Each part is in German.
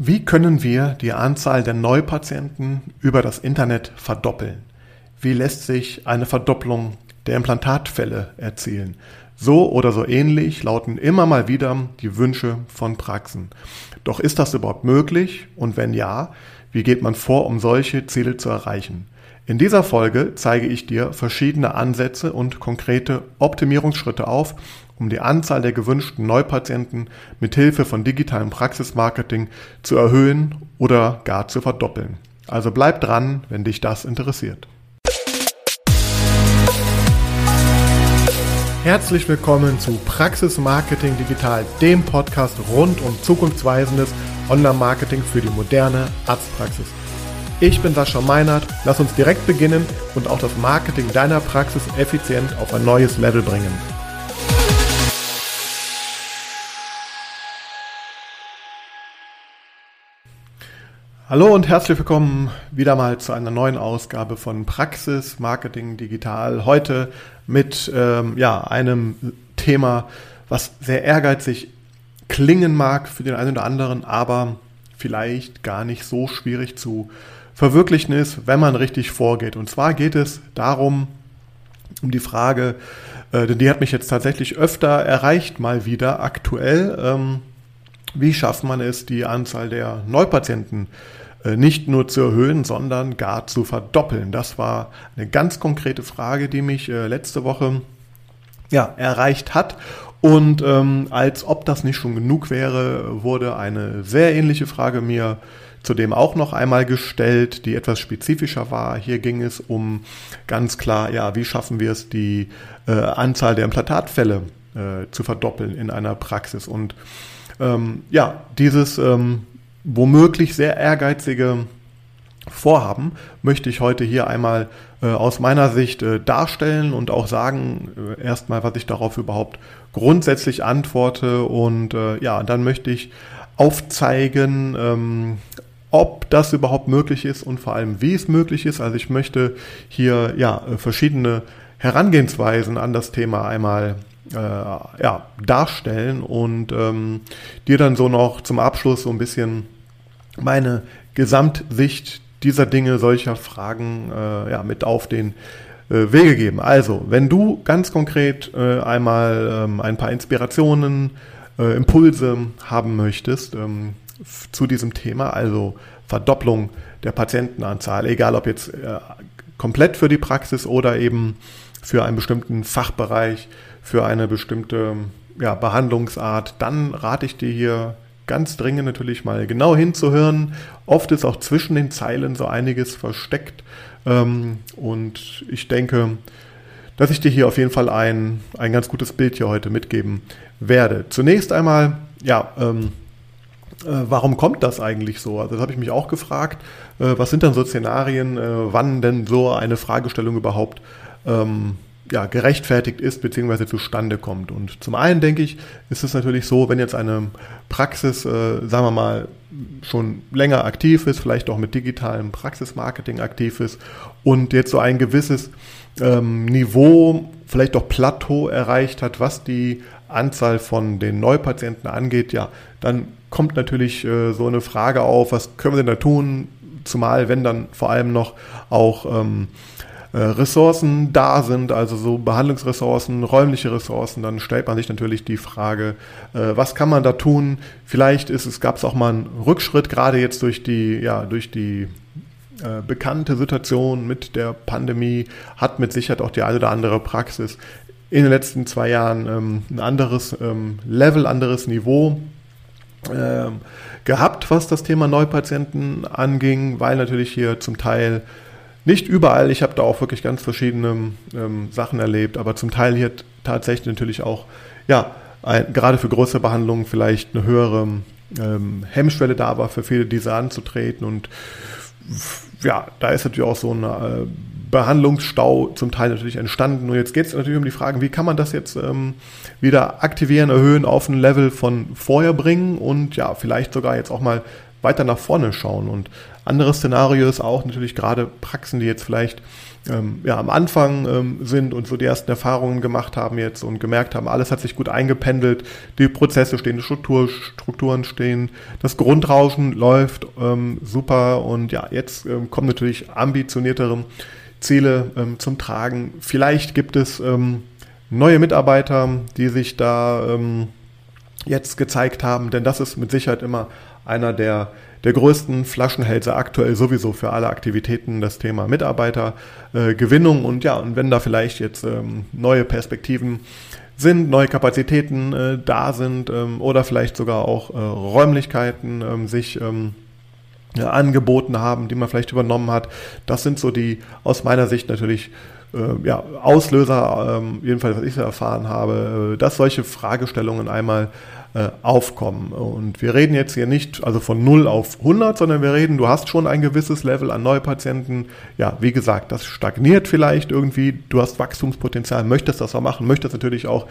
Wie können wir die Anzahl der Neupatienten über das Internet verdoppeln? Wie lässt sich eine Verdopplung der Implantatfälle erzielen? So oder so ähnlich lauten immer mal wieder die Wünsche von Praxen. Doch ist das überhaupt möglich? Und wenn ja, wie geht man vor, um solche Ziele zu erreichen? In dieser Folge zeige ich dir verschiedene Ansätze und konkrete Optimierungsschritte auf, um die Anzahl der gewünschten Neupatienten mit Hilfe von digitalem Praxismarketing zu erhöhen oder gar zu verdoppeln. Also bleib dran, wenn dich das interessiert. Herzlich willkommen zu Praxis Marketing Digital, dem Podcast rund um zukunftsweisendes Online-Marketing für die moderne Arztpraxis. Ich bin Sascha Meinert, lass uns direkt beginnen und auch das Marketing deiner Praxis effizient auf ein neues Level bringen. Hallo und herzlich willkommen wieder mal zu einer neuen Ausgabe von Praxis Marketing Digital. Heute mit ähm, ja, einem Thema, was sehr ehrgeizig klingen mag für den einen oder anderen, aber vielleicht gar nicht so schwierig zu verwirklichen ist, wenn man richtig vorgeht. Und zwar geht es darum, um die Frage, äh, denn die hat mich jetzt tatsächlich öfter erreicht, mal wieder aktuell. Ähm, wie schafft man es, die Anzahl der Neupatienten äh, nicht nur zu erhöhen, sondern gar zu verdoppeln? Das war eine ganz konkrete Frage, die mich äh, letzte Woche ja, erreicht hat. Und ähm, als ob das nicht schon genug wäre, wurde eine sehr ähnliche Frage mir zudem auch noch einmal gestellt, die etwas spezifischer war. Hier ging es um ganz klar, ja, wie schaffen wir es, die äh, Anzahl der Implantatfälle äh, zu verdoppeln in einer Praxis. Und ähm, ja, dieses ähm, womöglich sehr ehrgeizige Vorhaben möchte ich heute hier einmal äh, aus meiner Sicht äh, darstellen und auch sagen, äh, erstmal, was ich darauf überhaupt grundsätzlich antworte und äh, ja, dann möchte ich aufzeigen, ähm, ob das überhaupt möglich ist und vor allem, wie es möglich ist. Also ich möchte hier ja verschiedene Herangehensweisen an das Thema einmal äh, ja, darstellen und ähm, dir dann so noch zum Abschluss so ein bisschen meine Gesamtsicht dieser Dinge, solcher Fragen äh, ja, mit auf den äh, Wege geben. Also, wenn du ganz konkret äh, einmal ähm, ein paar Inspirationen, äh, Impulse haben möchtest ähm, zu diesem Thema, also Verdopplung der Patientenanzahl, egal ob jetzt äh, komplett für die Praxis oder eben für einen bestimmten Fachbereich, für eine bestimmte ja, Behandlungsart, dann rate ich dir hier ganz dringend natürlich mal genau hinzuhören. Oft ist auch zwischen den Zeilen so einiges versteckt. Ähm, und ich denke, dass ich dir hier auf jeden Fall ein, ein ganz gutes Bild hier heute mitgeben werde. Zunächst einmal, ja, ähm, äh, warum kommt das eigentlich so? Also das habe ich mich auch gefragt. Äh, was sind dann so Szenarien, äh, wann denn so eine Fragestellung überhaupt ähm, ja, gerechtfertigt ist bzw. zustande kommt. Und zum einen denke ich, ist es natürlich so, wenn jetzt eine Praxis, äh, sagen wir mal, schon länger aktiv ist, vielleicht auch mit digitalem Praxismarketing aktiv ist und jetzt so ein gewisses ähm, Niveau, vielleicht auch Plateau erreicht hat, was die Anzahl von den Neupatienten angeht, ja, dann kommt natürlich äh, so eine Frage auf, was können wir denn da tun, zumal wenn dann vor allem noch auch ähm, äh, Ressourcen da sind, also so Behandlungsressourcen, räumliche Ressourcen, dann stellt man sich natürlich die Frage, äh, was kann man da tun? Vielleicht ist es, gab es auch mal einen Rückschritt, gerade jetzt durch die, ja, durch die äh, bekannte Situation mit der Pandemie, hat mit Sicherheit auch die eine oder andere Praxis in den letzten zwei Jahren ähm, ein anderes ähm, Level, anderes Niveau ähm, gehabt, was das Thema Neupatienten anging, weil natürlich hier zum Teil nicht überall, ich habe da auch wirklich ganz verschiedene ähm, Sachen erlebt, aber zum Teil hier tatsächlich natürlich auch, ja, ein, gerade für größere Behandlungen vielleicht eine höhere ähm, Hemmschwelle da war, für viele diese anzutreten. Und ja, da ist natürlich auch so ein äh, Behandlungsstau zum Teil natürlich entstanden. Und jetzt geht es natürlich um die Frage, wie kann man das jetzt ähm, wieder aktivieren, erhöhen, auf ein Level von vorher bringen und ja, vielleicht sogar jetzt auch mal weiter nach vorne schauen. Und anderes Szenario ist auch natürlich gerade Praxen, die jetzt vielleicht ähm, ja, am Anfang ähm, sind und so die ersten Erfahrungen gemacht haben jetzt und gemerkt haben, alles hat sich gut eingependelt, die Prozesse stehen, die Struktur, Strukturen stehen, das Grundrauschen läuft ähm, super und ja, jetzt ähm, kommen natürlich ambitioniertere Ziele ähm, zum Tragen. Vielleicht gibt es ähm, neue Mitarbeiter, die sich da jetzt gezeigt haben, denn das ist mit Sicherheit immer einer der der größten Flaschenhälse aktuell sowieso für alle Aktivitäten das Thema Mitarbeitergewinnung. Äh, und ja, und wenn da vielleicht jetzt ähm, neue Perspektiven sind, neue Kapazitäten äh, da sind ähm, oder vielleicht sogar auch äh, Räumlichkeiten ähm, sich ähm, ja, angeboten haben, die man vielleicht übernommen hat. Das sind so die aus meiner Sicht natürlich äh, ja, Auslöser, ähm, jedenfalls was ich so erfahren habe, äh, dass solche Fragestellungen einmal äh, aufkommen. Und wir reden jetzt hier nicht also von 0 auf 100, sondern wir reden, du hast schon ein gewisses Level an Neupatienten. Ja, wie gesagt, das stagniert vielleicht irgendwie. Du hast Wachstumspotenzial, möchtest das auch machen, möchtest natürlich auch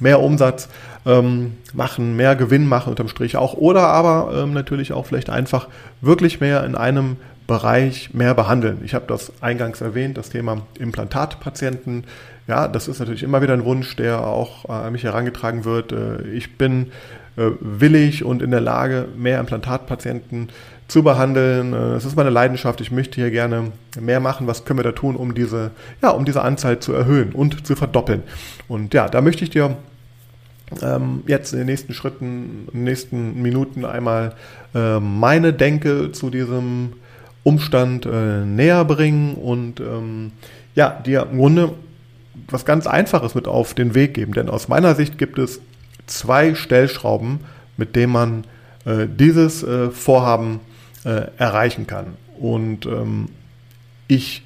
mehr Umsatz ähm, machen, mehr Gewinn machen unterm Strich auch. Oder aber ähm, natürlich auch vielleicht einfach wirklich mehr in einem Bereich mehr behandeln. Ich habe das eingangs erwähnt, das Thema Implantatpatienten. Ja, das ist natürlich immer wieder ein Wunsch, der auch äh, an mich herangetragen wird. Äh, ich bin äh, willig und in der Lage, mehr Implantatpatienten zu behandeln. Es ist meine Leidenschaft. Ich möchte hier gerne mehr machen. Was können wir da tun, um diese, ja, um diese Anzahl zu erhöhen und zu verdoppeln? Und ja, da möchte ich dir ähm, jetzt in den nächsten Schritten, in den nächsten Minuten einmal meine Denke zu diesem Umstand äh, näher bringen und ähm, ja, dir im Grunde was ganz Einfaches mit auf den Weg geben. Denn aus meiner Sicht gibt es zwei Stellschrauben, mit denen man äh, dieses äh, Vorhaben äh, erreichen kann. Und ähm, ich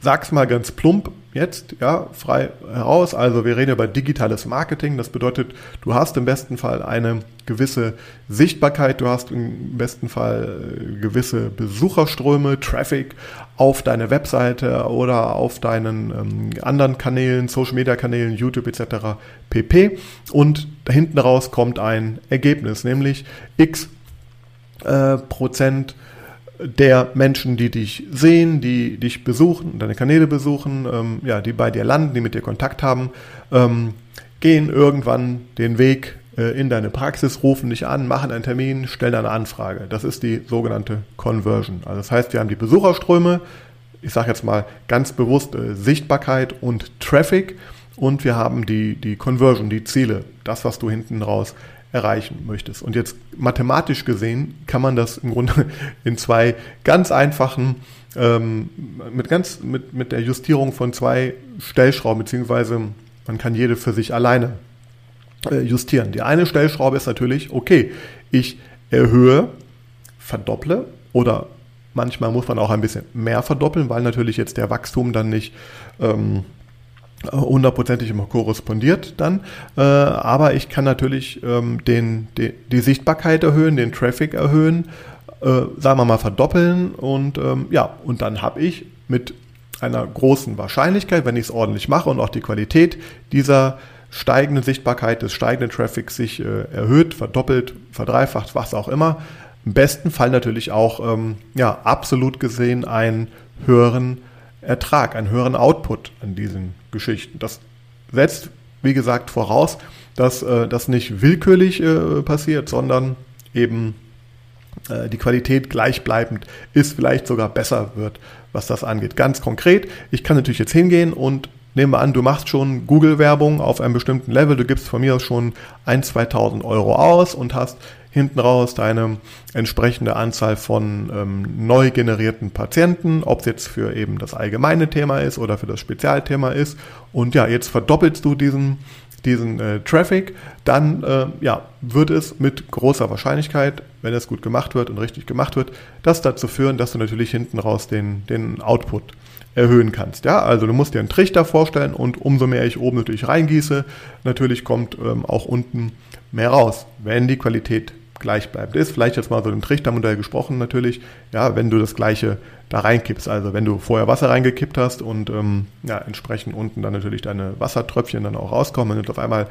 sag's mal ganz plump jetzt, ja, frei heraus. Also wir reden über digitales Marketing. Das bedeutet, du hast im besten Fall eine gewisse Sichtbarkeit, du hast im besten Fall äh, gewisse Besucherströme, Traffic auf deine Webseite oder auf deinen ähm, anderen Kanälen, Social Media Kanälen, YouTube etc. pp. Und da hinten raus kommt ein Ergebnis, nämlich x äh, Prozent der Menschen, die dich sehen, die dich besuchen, deine Kanäle besuchen, ähm, ja, die bei dir landen, die mit dir Kontakt haben, ähm, gehen irgendwann den Weg äh, in deine Praxis, rufen dich an, machen einen Termin, stellen eine Anfrage. Das ist die sogenannte Conversion. Also das heißt, wir haben die Besucherströme, ich sage jetzt mal ganz bewusst äh, Sichtbarkeit und Traffic und wir haben die, die Conversion, die Ziele, das, was du hinten raus erreichen möchtest. Und jetzt mathematisch gesehen kann man das im Grunde in zwei ganz einfachen, ähm, mit, ganz, mit, mit der Justierung von zwei Stellschrauben, beziehungsweise man kann jede für sich alleine äh, justieren. Die eine Stellschraube ist natürlich, okay, ich erhöhe, verdopple oder manchmal muss man auch ein bisschen mehr verdoppeln, weil natürlich jetzt der Wachstum dann nicht ähm, hundertprozentig immer korrespondiert dann. Äh, aber ich kann natürlich ähm, den, die, die Sichtbarkeit erhöhen, den Traffic erhöhen, äh, sagen wir mal verdoppeln und ähm, ja, und dann habe ich mit einer großen Wahrscheinlichkeit, wenn ich es ordentlich mache und auch die Qualität dieser steigenden Sichtbarkeit des steigenden Traffics sich äh, erhöht, verdoppelt, verdreifacht, was auch immer, im besten Fall natürlich auch ähm, ja, absolut gesehen einen höheren Ertrag, einen höheren Output an diesen Geschichten. Das setzt, wie gesagt, voraus, dass äh, das nicht willkürlich äh, passiert, sondern eben äh, die Qualität gleichbleibend ist, vielleicht sogar besser wird, was das angeht. Ganz konkret, ich kann natürlich jetzt hingehen und nehme an, du machst schon Google-Werbung auf einem bestimmten Level, du gibst von mir schon 1.000, 2.000 Euro aus und hast hinten raus deine entsprechende Anzahl von ähm, neu generierten Patienten, ob es jetzt für eben das allgemeine Thema ist oder für das Spezialthema ist. Und ja, jetzt verdoppelst du diesen, diesen äh, Traffic, dann äh, ja, wird es mit großer Wahrscheinlichkeit, wenn es gut gemacht wird und richtig gemacht wird, das dazu führen, dass du natürlich hinten raus den, den Output erhöhen kannst. Ja, also du musst dir einen Trichter vorstellen und umso mehr ich oben natürlich reingieße, natürlich kommt ähm, auch unten mehr raus, wenn die Qualität gleichbleibend ist. Vielleicht jetzt mal so im Trichtermodell gesprochen natürlich, ja, wenn du das gleiche da reinkippst. Also wenn du vorher Wasser reingekippt hast und ähm, ja, entsprechend unten dann natürlich deine Wassertröpfchen dann auch rauskommen, du auf einmal,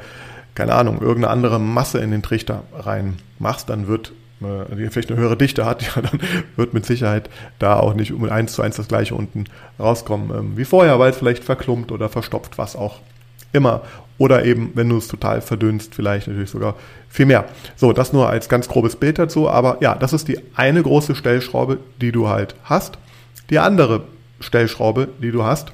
keine Ahnung, irgendeine andere Masse in den Trichter rein machst, dann wird äh, vielleicht eine höhere Dichte hat, ja, dann wird mit Sicherheit da auch nicht um eins zu eins das gleiche unten rauskommen ähm, wie vorher, weil es vielleicht verklumpt oder verstopft, was auch immer. Oder eben, wenn du es total verdünnst, vielleicht natürlich sogar viel mehr. So, das nur als ganz grobes Bild dazu. Aber ja, das ist die eine große Stellschraube, die du halt hast. Die andere Stellschraube, die du hast,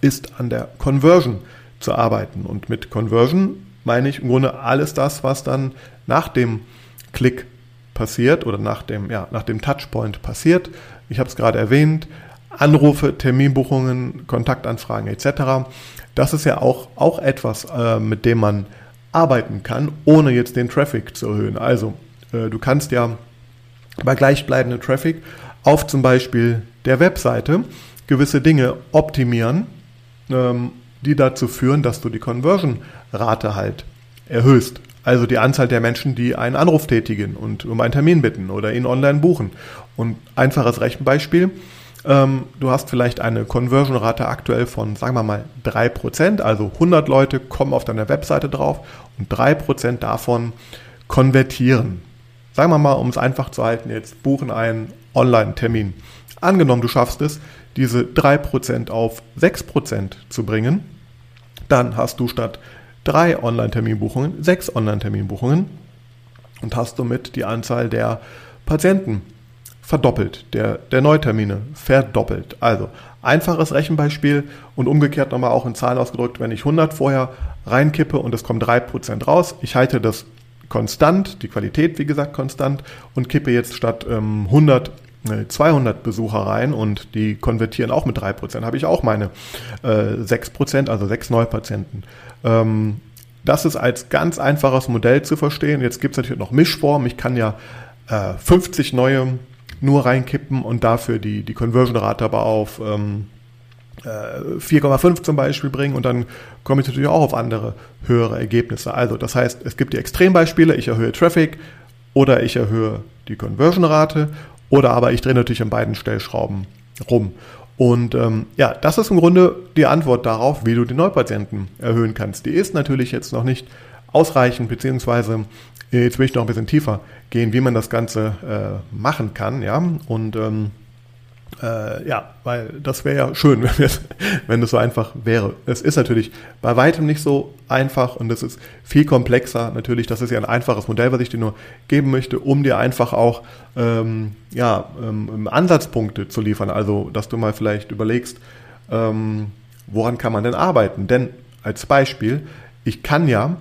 ist an der Conversion zu arbeiten. Und mit Conversion meine ich im Grunde alles das, was dann nach dem Klick passiert oder nach dem, ja, nach dem Touchpoint passiert. Ich habe es gerade erwähnt, Anrufe, Terminbuchungen, Kontaktanfragen etc. Das ist ja auch, auch etwas, äh, mit dem man arbeiten kann, ohne jetzt den Traffic zu erhöhen. Also äh, du kannst ja bei gleichbleibendem Traffic auf zum Beispiel der Webseite gewisse Dinge optimieren, ähm, die dazu führen, dass du die Conversion-Rate halt erhöhst. Also die Anzahl der Menschen, die einen Anruf tätigen und um einen Termin bitten oder ihn online buchen. Und einfaches Rechenbeispiel. Ähm, du hast vielleicht eine Conversion-Rate aktuell von, sagen wir mal, 3%. Also 100 Leute kommen auf deiner Webseite drauf und 3% davon konvertieren. Sagen wir mal, um es einfach zu halten, jetzt buchen einen Online-Termin. Angenommen, du schaffst es, diese 3% auf 6% zu bringen, dann hast du statt drei Online-Terminbuchungen sechs Online-Terminbuchungen und hast somit die Anzahl der Patienten verdoppelt, der, der Neutermine verdoppelt. Also einfaches Rechenbeispiel und umgekehrt nochmal auch in Zahlen ausgedrückt, wenn ich 100 vorher reinkippe und es kommen 3% raus, ich halte das konstant, die Qualität wie gesagt konstant und kippe jetzt statt ähm, 100 200 Besucher rein und die konvertieren auch mit 3%, habe ich auch meine äh, 6%, also 6 Neupatienten. Ähm, das ist als ganz einfaches Modell zu verstehen. Jetzt gibt es natürlich noch Mischformen. Ich kann ja äh, 50 neue nur reinkippen und dafür die, die Conversion-Rate aber auf ähm, 4,5 äh, zum Beispiel bringen und dann komme ich natürlich auch auf andere höhere Ergebnisse. Also das heißt, es gibt die Extrembeispiele, ich erhöhe Traffic oder ich erhöhe die Conversion-Rate oder aber ich drehe natürlich an beiden Stellschrauben rum. Und ähm, ja, das ist im Grunde die Antwort darauf, wie du die Neupatienten erhöhen kannst. Die ist natürlich jetzt noch nicht ausreichend, beziehungsweise jetzt will ich noch ein bisschen tiefer gehen, wie man das Ganze äh, machen kann, ja. Und ähm, äh, ja, weil das wäre ja schön, wenn, wenn so einfach wäre. Es ist natürlich bei weitem nicht so einfach und es ist viel komplexer. Natürlich, das ist ja ein einfaches Modell, was ich dir nur geben möchte, um dir einfach auch ähm, ja, ähm, Ansatzpunkte zu liefern. Also, dass du mal vielleicht überlegst, ähm, woran kann man denn arbeiten? Denn als Beispiel, ich kann ja,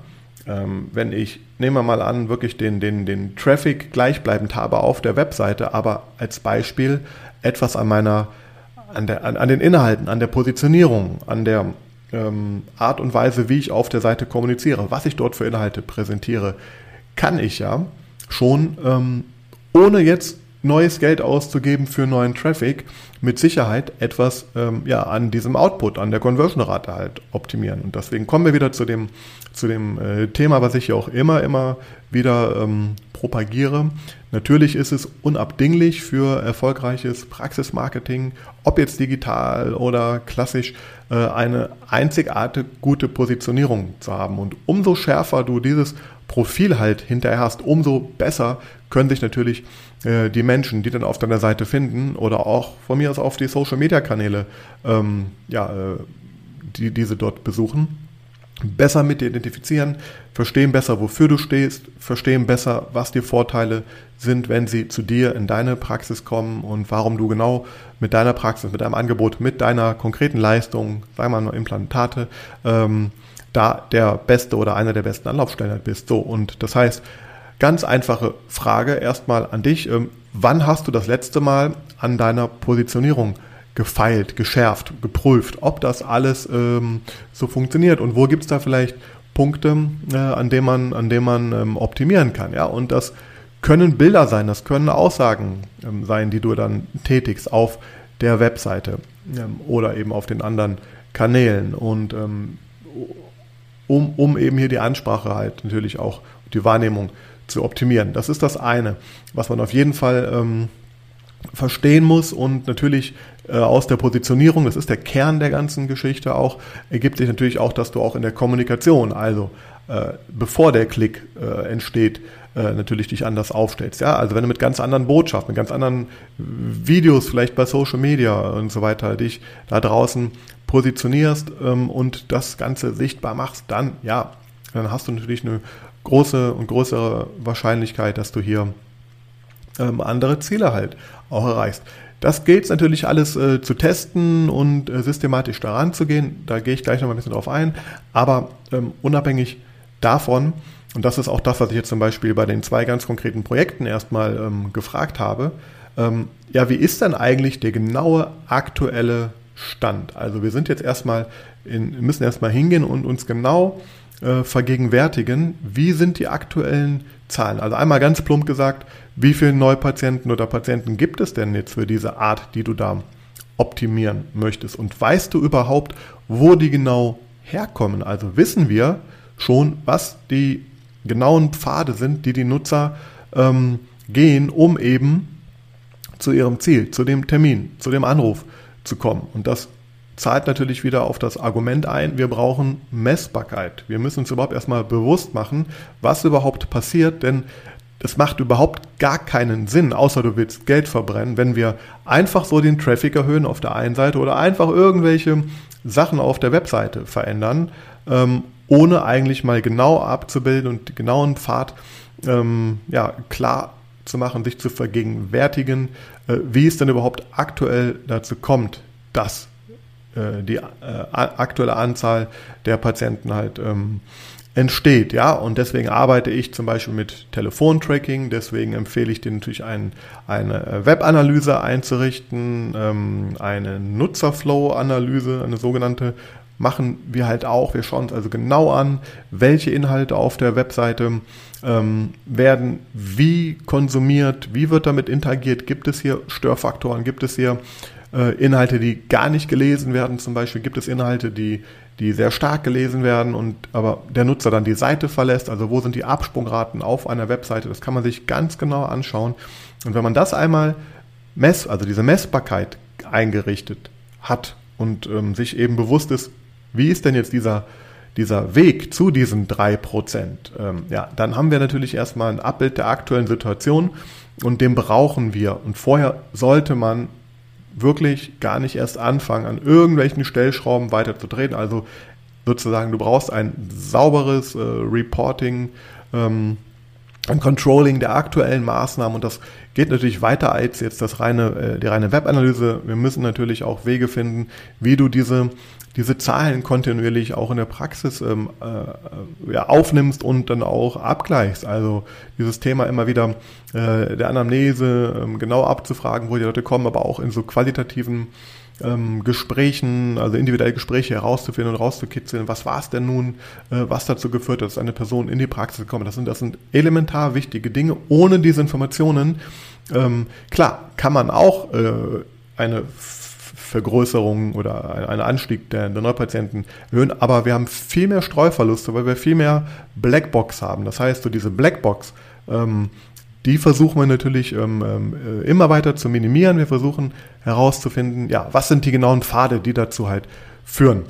ähm, wenn ich, nehmen wir mal an, wirklich den, den, den Traffic gleichbleibend habe auf der Webseite, aber als Beispiel etwas an meiner, an, der, an, an den Inhalten, an der Positionierung, an der ähm, Art und Weise, wie ich auf der Seite kommuniziere, was ich dort für Inhalte präsentiere, kann ich ja schon, ähm, ohne jetzt neues Geld auszugeben für neuen Traffic, mit Sicherheit etwas ähm, ja, an diesem Output, an der Conversion-Rate halt optimieren. Und deswegen kommen wir wieder zu dem, zu dem äh, Thema, was ich ja auch immer, immer wieder ähm, propagiere. Natürlich ist es unabdinglich für erfolgreiches Praxismarketing, ob jetzt digital oder klassisch, äh, eine einzigartige gute Positionierung zu haben. Und umso schärfer du dieses Profil halt hinterher hast, umso besser können sich natürlich äh, die Menschen, die dann auf deiner Seite finden oder auch von mir aus auf die Social Media Kanäle, ähm, ja, äh, die diese dort besuchen, besser mit dir identifizieren, verstehen besser, wofür du stehst, verstehen besser, was die Vorteile sind, wenn sie zu dir in deine Praxis kommen und warum du genau mit deiner Praxis, mit deinem Angebot, mit deiner konkreten Leistung, sagen wir mal Implantate, ähm, da der beste oder einer der besten Anlaufstellen bist. So, und das heißt, ganz einfache Frage erstmal an dich. Ähm, wann hast du das letzte Mal an deiner Positionierung gefeilt, geschärft, geprüft, ob das alles ähm, so funktioniert und wo gibt es da vielleicht Punkte, äh, an denen man, an denen man ähm, optimieren kann. Ja? Und das können Bilder sein, das können Aussagen ähm, sein, die du dann tätigst auf der Webseite ähm, oder eben auf den anderen Kanälen. Und ähm, um, um eben hier die Ansprache halt natürlich auch die Wahrnehmung zu optimieren. Das ist das eine, was man auf jeden Fall ähm, verstehen muss und natürlich äh, aus der Positionierung, das ist der Kern der ganzen Geschichte auch, ergibt sich natürlich auch, dass du auch in der Kommunikation, also äh, bevor der Klick äh, entsteht, äh, natürlich dich anders aufstellst. Ja, also wenn du mit ganz anderen Botschaften, mit ganz anderen Videos vielleicht bei Social Media und so weiter dich da draußen positionierst ähm, und das Ganze sichtbar machst, dann ja, dann hast du natürlich eine große und größere Wahrscheinlichkeit, dass du hier ähm, andere Ziele halt auch erreichst. Das gilt natürlich alles äh, zu testen und äh, systematisch daran zu gehen. Da gehe ich gleich noch mal ein bisschen drauf ein. Aber ähm, unabhängig davon, und das ist auch das, was ich jetzt zum Beispiel bei den zwei ganz konkreten Projekten erstmal ähm, gefragt habe, ähm, ja, wie ist denn eigentlich der genaue aktuelle Stand? Also wir sind jetzt erstmal in, müssen erstmal hingehen und uns genau äh, vergegenwärtigen, wie sind die aktuellen Zahlen. Also einmal ganz plump gesagt, wie viele Neupatienten oder Patienten gibt es denn jetzt für diese Art, die du da optimieren möchtest? Und weißt du überhaupt, wo die genau herkommen? Also wissen wir schon, was die genauen Pfade sind, die die Nutzer ähm, gehen, um eben zu ihrem Ziel, zu dem Termin, zu dem Anruf zu kommen. Und das zahlt natürlich wieder auf das Argument ein, wir brauchen Messbarkeit. Wir müssen uns überhaupt erstmal bewusst machen, was überhaupt passiert, denn es macht überhaupt gar keinen Sinn, außer du willst Geld verbrennen, wenn wir einfach so den Traffic erhöhen auf der einen Seite oder einfach irgendwelche Sachen auf der Webseite verändern, ähm, ohne eigentlich mal genau abzubilden und den genauen Pfad ähm, ja, klar zu machen, sich zu vergegenwärtigen, äh, wie es denn überhaupt aktuell dazu kommt, dass die äh, aktuelle Anzahl der Patienten halt ähm, entsteht, ja, und deswegen arbeite ich zum Beispiel mit Telefontracking, deswegen empfehle ich dir natürlich ein, eine Webanalyse einzurichten, ähm, eine Nutzerflow-Analyse, eine sogenannte, machen wir halt auch. Wir schauen uns also genau an, welche Inhalte auf der Webseite ähm, werden wie konsumiert, wie wird damit interagiert, gibt es hier Störfaktoren, gibt es hier äh, Inhalte, die gar nicht gelesen werden. Zum Beispiel gibt es Inhalte, die, die sehr stark gelesen werden und aber der Nutzer dann die Seite verlässt. Also wo sind die Absprungraten auf einer Webseite? Das kann man sich ganz genau anschauen. Und wenn man das einmal mess, also diese Messbarkeit eingerichtet hat und ähm, sich eben bewusst ist, wie ist denn jetzt dieser dieser Weg zu diesen drei Prozent, ähm, ja, dann haben wir natürlich erstmal ein Abbild der aktuellen Situation und den brauchen wir. Und vorher sollte man wirklich gar nicht erst anfangen, an irgendwelchen Stellschrauben weiter zu drehen. Also sozusagen, du brauchst ein sauberes äh, Reporting, ähm, ein Controlling der aktuellen Maßnahmen und das geht natürlich weiter als jetzt das reine, äh, die reine Webanalyse. Wir müssen natürlich auch Wege finden, wie du diese diese Zahlen kontinuierlich auch in der Praxis ähm, äh, ja, aufnimmst und dann auch abgleichst. Also dieses Thema immer wieder äh, der Anamnese ähm, genau abzufragen, wo die Leute kommen, aber auch in so qualitativen ähm, Gesprächen, also individuelle Gespräche herauszufinden und rauszukitzeln, was war es denn nun, äh, was dazu geführt hat, dass eine Person in die Praxis ist. Das sind, das sind elementar wichtige Dinge. Ohne diese Informationen, ähm, klar, kann man auch äh, eine Vergrößerung oder ein Anstieg der, der Neupatienten erhöhen, aber wir haben viel mehr Streuverluste, weil wir viel mehr Blackbox haben. Das heißt, so diese Blackbox, ähm, die versuchen wir natürlich ähm, äh, immer weiter zu minimieren. Wir versuchen herauszufinden, ja, was sind die genauen Pfade, die dazu halt führen.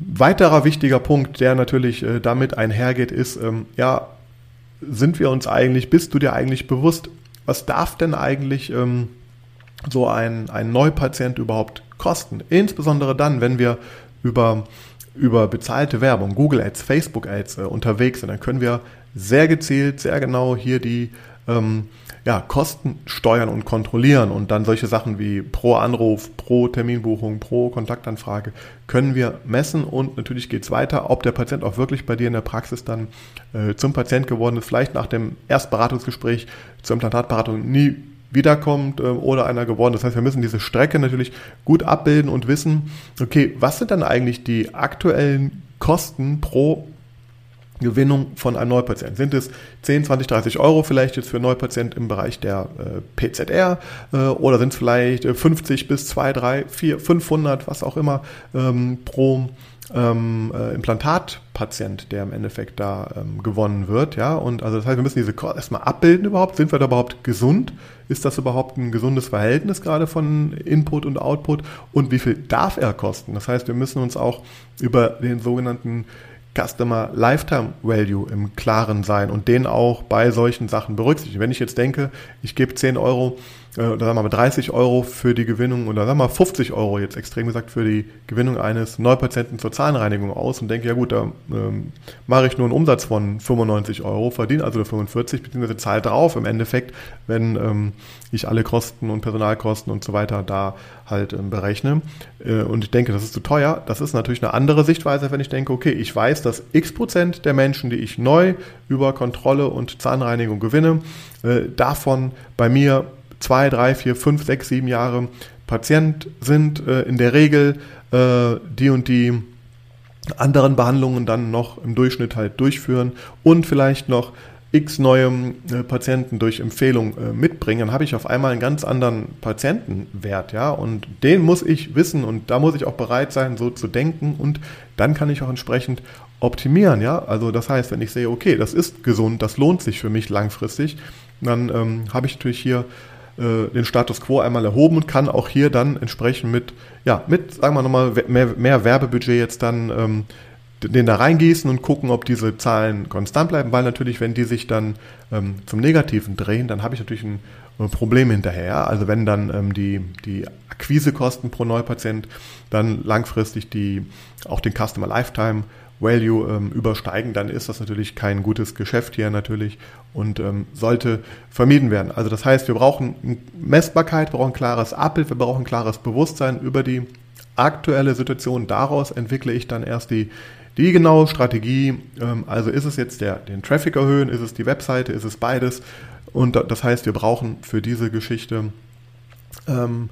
Weiterer wichtiger Punkt, der natürlich äh, damit einhergeht, ist, ähm, ja, sind wir uns eigentlich, bist du dir eigentlich bewusst, was darf denn eigentlich ähm, so ein, ein Neupatient überhaupt kosten. Insbesondere dann, wenn wir über, über bezahlte Werbung, Google Ads, Facebook Ads äh, unterwegs sind, dann können wir sehr gezielt, sehr genau hier die ähm, ja, Kosten steuern und kontrollieren und dann solche Sachen wie pro Anruf, pro Terminbuchung, pro Kontaktanfrage können wir messen und natürlich geht es weiter, ob der Patient auch wirklich bei dir in der Praxis dann äh, zum Patient geworden ist, vielleicht nach dem Erstberatungsgespräch zur Implantatberatung nie wiederkommt äh, oder einer geworden. Das heißt, wir müssen diese Strecke natürlich gut abbilden und wissen, okay, was sind dann eigentlich die aktuellen Kosten pro Gewinnung von einem Neupatienten? Sind es 10, 20, 30 Euro vielleicht jetzt für einen Neupatient im Bereich der äh, PZR äh, oder sind es vielleicht 50 bis 2, 3, 4, 500, was auch immer ähm, pro ähm, äh, Implantatpatient, der im Endeffekt da ähm, gewonnen wird. Ja? Und also das heißt, wir müssen diese Kurve erstmal abbilden überhaupt. Sind wir da überhaupt gesund? Ist das überhaupt ein gesundes Verhältnis gerade von Input und Output? Und wie viel darf er kosten? Das heißt, wir müssen uns auch über den sogenannten Customer Lifetime Value im Klaren sein und den auch bei solchen Sachen berücksichtigen. Wenn ich jetzt denke, ich gebe 10 Euro äh, oder sagen wir mal 30 Euro für die Gewinnung oder sagen wir mal 50 Euro jetzt extrem gesagt für die Gewinnung eines Neupatienten zur Zahnreinigung aus und denke, ja gut, da ähm, mache ich nur einen Umsatz von 95 Euro, verdiene also 45 beziehungsweise zahle drauf im Endeffekt, wenn ähm, ich alle Kosten und Personalkosten und so weiter da halt ähm, berechne äh, und ich denke, das ist zu teuer. Das ist natürlich eine andere Sichtweise, wenn ich denke, okay, ich weiß, dass x Prozent der Menschen, die ich neu über Kontrolle und Zahnreinigung gewinne, äh, davon bei mir zwei, drei, vier, fünf, sechs, sieben Jahre Patient sind, äh, in der Regel äh, die und die anderen Behandlungen dann noch im Durchschnitt halt durchführen und vielleicht noch x neue äh, Patienten durch Empfehlung äh, mitbringen, dann habe ich auf einmal einen ganz anderen Patientenwert, ja, und den muss ich wissen und da muss ich auch bereit sein, so zu denken und dann kann ich auch entsprechend optimieren, ja, also das heißt, wenn ich sehe, okay, das ist gesund, das lohnt sich für mich langfristig, dann ähm, habe ich natürlich hier äh, den Status quo einmal erhoben und kann auch hier dann entsprechend mit, ja, mit, sagen wir nochmal, mehr, mehr Werbebudget jetzt dann ähm, den da reingießen und gucken, ob diese Zahlen konstant bleiben, weil natürlich, wenn die sich dann ähm, zum Negativen drehen, dann habe ich natürlich ein, ein Problem hinterher. Also wenn dann ähm, die, die Akquisekosten pro Neupatient dann langfristig die auch den Customer Lifetime Value ähm, übersteigen, dann ist das natürlich kein gutes Geschäft hier natürlich und ähm, sollte vermieden werden. Also das heißt, wir brauchen Messbarkeit, wir brauchen klares Abbild, wir brauchen klares Bewusstsein über die aktuelle Situation. Daraus entwickle ich dann erst die, die genaue Strategie. Ähm, also ist es jetzt der, den Traffic erhöhen, ist es die Webseite, ist es beides. Und das heißt, wir brauchen für diese Geschichte ähm,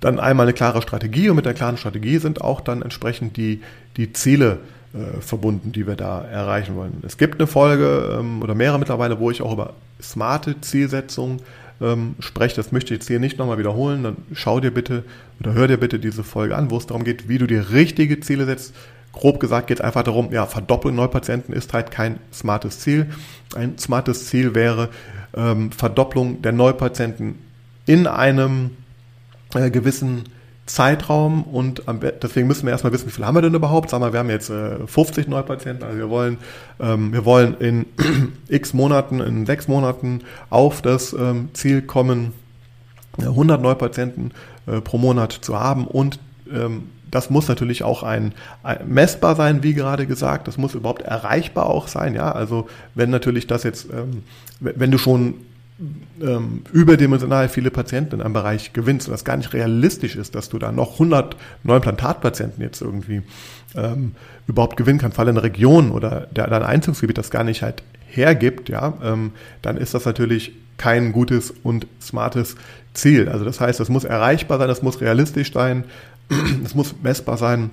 dann einmal eine klare Strategie und mit der klaren Strategie sind auch dann entsprechend die, die Ziele äh, verbunden, die wir da erreichen wollen. Es gibt eine Folge ähm, oder mehrere mittlerweile, wo ich auch über smarte Zielsetzungen ähm, spreche. Das möchte ich jetzt hier nicht nochmal wiederholen. Dann schau dir bitte oder hör dir bitte diese Folge an, wo es darum geht, wie du dir richtige Ziele setzt. Grob gesagt geht es einfach darum, ja, Verdoppelung Neupatienten ist halt kein smartes Ziel. Ein smartes Ziel wäre ähm, Verdopplung der Neupatienten in einem äh, gewissen Zeitraum und deswegen müssen wir erstmal wissen, wie viel haben wir denn überhaupt? Sagen wir, wir haben jetzt 50 äh, Neupatienten, also wir wollen, ähm, wir wollen in x Monaten, in sechs Monaten auf das ähm, Ziel kommen, 100 Neupatienten äh, pro Monat zu haben und ähm, das muss natürlich auch ein, ein, messbar sein, wie gerade gesagt. Das muss überhaupt erreichbar auch sein. Ja, also wenn natürlich das jetzt, wenn du schon ähm, überdimensional viele Patienten in einem Bereich gewinnst und das gar nicht realistisch ist, dass du da noch 100 Neuimplantatpatienten jetzt irgendwie ähm, überhaupt gewinnen kannst, weil eine Region oder der, dein Einzugsgebiet das gar nicht halt hergibt, ja, ähm, dann ist das natürlich kein gutes und smartes Ziel. Also das heißt, das muss erreichbar sein, das muss realistisch sein, es muss messbar sein.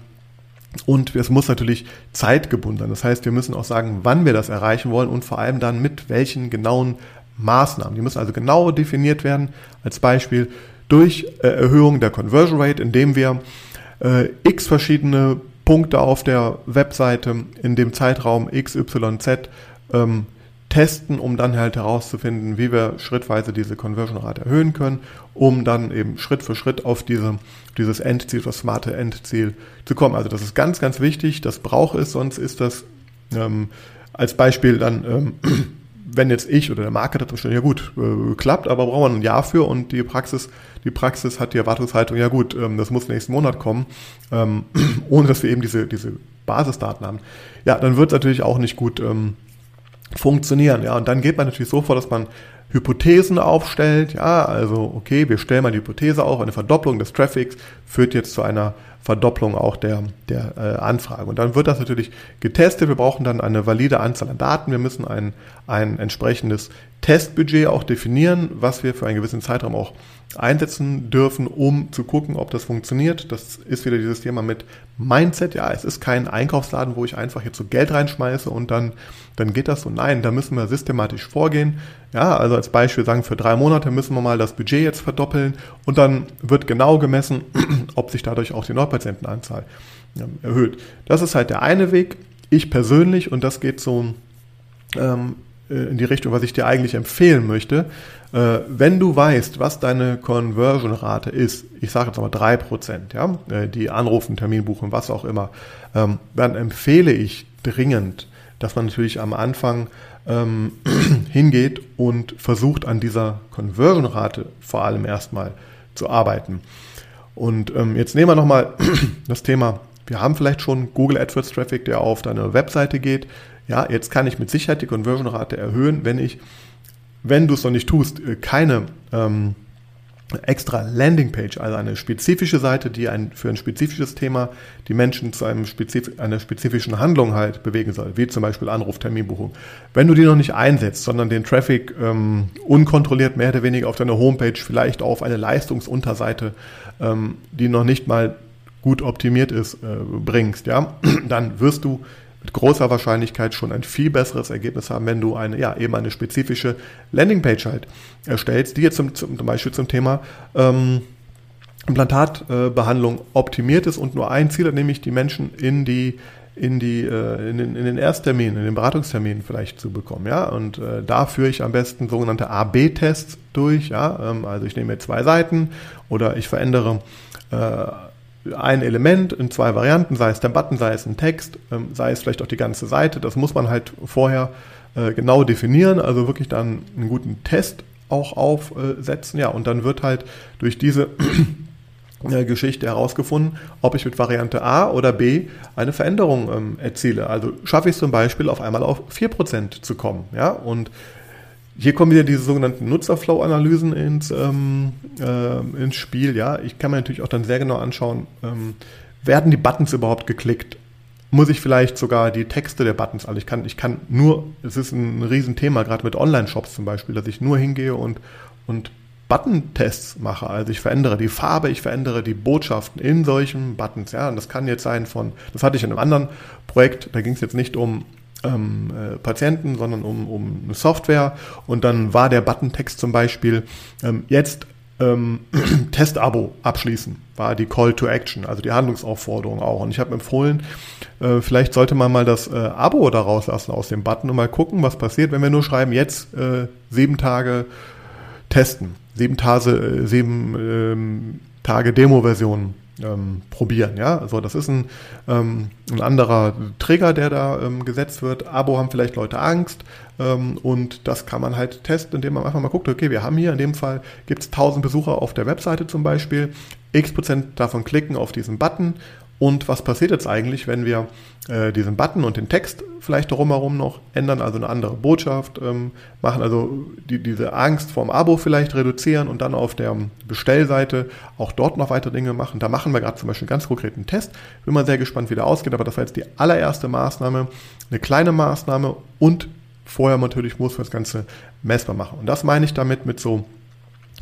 Und es muss natürlich zeitgebunden sein. Das heißt, wir müssen auch sagen, wann wir das erreichen wollen und vor allem dann mit welchen genauen Maßnahmen. Die müssen also genau definiert werden. Als Beispiel durch äh, Erhöhung der Conversion Rate, indem wir äh, x verschiedene Punkte auf der Webseite in dem Zeitraum XYZ ähm, testen, um dann halt herauszufinden, wie wir schrittweise diese Conversion Rate erhöhen können, um dann eben Schritt für Schritt auf diese, dieses Endziel, das smarte Endziel zu kommen. Also das ist ganz, ganz wichtig, das braucht es, sonst ist das ähm, als Beispiel dann ähm, wenn jetzt ich oder der Marketer Beispiel, ja gut, äh, klappt, aber brauchen wir ein Jahr für und die Praxis, die Praxis hat die Erwartungshaltung, ja gut, ähm, das muss nächsten Monat kommen, ähm, ohne dass wir eben diese, diese Basisdaten haben. Ja, dann wird es natürlich auch nicht gut ähm, funktionieren. Ja, und dann geht man natürlich so vor, dass man Hypothesen aufstellt. Ja, also okay, wir stellen mal die Hypothese auf, eine Verdopplung des Traffics führt jetzt zu einer Verdopplung auch der, der äh, Anfrage. Und dann wird das natürlich getestet. Wir brauchen dann eine valide Anzahl an Daten. Wir müssen ein, ein entsprechendes Testbudget auch definieren, was wir für einen gewissen Zeitraum auch einsetzen dürfen, um zu gucken, ob das funktioniert. Das ist wieder dieses Thema mit Mindset. Ja, es ist kein Einkaufsladen, wo ich einfach jetzt so Geld reinschmeiße und dann, dann geht das so. Nein, da müssen wir systematisch vorgehen. Ja, also als Beispiel sagen, für drei Monate müssen wir mal das Budget jetzt verdoppeln und dann wird genau gemessen, ob sich dadurch auch die Neupatientenanzahl erhöht. Das ist halt der eine Weg. Ich persönlich, und das geht so ähm, äh, in die Richtung, was ich dir eigentlich empfehlen möchte. Äh, wenn du weißt, was deine Conversion-Rate ist, ich sage jetzt mal drei Prozent, ja, äh, die anrufen, Termin buchen, was auch immer, ähm, dann empfehle ich dringend, dass man natürlich am Anfang ähm, hingeht und versucht an dieser Conversion-Rate vor allem erstmal zu arbeiten. Und ähm, jetzt nehmen wir nochmal das Thema, wir haben vielleicht schon Google AdWords Traffic, der auf deine Webseite geht. Ja, jetzt kann ich mit Sicherheit die Conversion-Rate erhöhen, wenn ich, wenn du es noch nicht tust, äh, keine ähm, extra Landingpage, also eine spezifische Seite, die ein, für ein spezifisches Thema die Menschen zu einem spezif einer spezifischen Handlung halt bewegen soll, wie zum Beispiel Anruf, Terminbuchung. Wenn du die noch nicht einsetzt, sondern den Traffic ähm, unkontrolliert mehr oder weniger auf deiner Homepage, vielleicht auf eine Leistungsunterseite, ähm, die noch nicht mal gut optimiert ist, äh, bringst, ja, dann wirst du mit großer Wahrscheinlichkeit schon ein viel besseres Ergebnis haben, wenn du eine, ja, eben eine spezifische Landingpage halt erstellst, die jetzt zum, zum, zum Beispiel zum Thema ähm, Implantatbehandlung äh, optimiert ist und nur ein Ziel hat, nämlich die Menschen in die in die äh, in, den, in den Ersttermin, in den Beratungstermin vielleicht zu bekommen, ja. Und äh, da führe ich am besten sogenannte A/B-Tests durch, ja. Ähm, also ich nehme mir zwei Seiten oder ich verändere äh, ein Element in zwei Varianten, sei es der Button, sei es ein Text, ähm, sei es vielleicht auch die ganze Seite. Das muss man halt vorher äh, genau definieren, also wirklich dann einen guten Test auch aufsetzen. Ja, und dann wird halt durch diese äh, Geschichte herausgefunden, ob ich mit Variante A oder B eine Veränderung ähm, erziele. Also schaffe ich es zum Beispiel auf einmal auf 4% zu kommen. Ja, und hier kommen wieder diese sogenannten Nutzerflow-Analysen ins, ähm, äh, ins Spiel. Ja, ich kann mir natürlich auch dann sehr genau anschauen, ähm, werden die Buttons überhaupt geklickt? Muss ich vielleicht sogar die Texte der Buttons, also ich kann, ich kann nur, es ist ein Riesenthema, gerade mit Online-Shops zum Beispiel, dass ich nur hingehe und, und Button-Tests mache. Also ich verändere die Farbe, ich verändere die Botschaften in solchen Buttons. Ja, und das kann jetzt sein von, das hatte ich in einem anderen Projekt, da ging es jetzt nicht um ähm, äh, Patienten, sondern um, um eine Software. Und dann war der Buttontext zum Beispiel ähm, jetzt ähm, Testabo abschließen, war die Call to Action, also die Handlungsaufforderung auch. Und ich habe empfohlen, äh, vielleicht sollte man mal das äh, Abo da rauslassen aus dem Button und mal gucken, was passiert, wenn wir nur schreiben, jetzt äh, sieben Tage testen, sieben Tage, äh, sieben ähm, Tage Demo-Version ähm, probieren. Ja, also das ist ein, ähm, ein anderer Trigger, der da ähm, gesetzt wird. Abo haben vielleicht Leute Angst ähm, und das kann man halt testen, indem man einfach mal guckt, okay, wir haben hier in dem Fall gibt es 1000 Besucher auf der Webseite zum Beispiel, x Prozent davon klicken auf diesen Button und was passiert jetzt eigentlich, wenn wir äh, diesen Button und den Text vielleicht drumherum noch ändern, also eine andere Botschaft ähm, machen, also die, diese Angst vorm Abo vielleicht reduzieren und dann auf der Bestellseite auch dort noch weitere Dinge machen. Da machen wir gerade zum Beispiel einen ganz konkreten Test. Bin mal sehr gespannt, wie der ausgeht, aber das war jetzt die allererste Maßnahme, eine kleine Maßnahme und vorher natürlich muss man das Ganze messbar machen. Und das meine ich damit mit so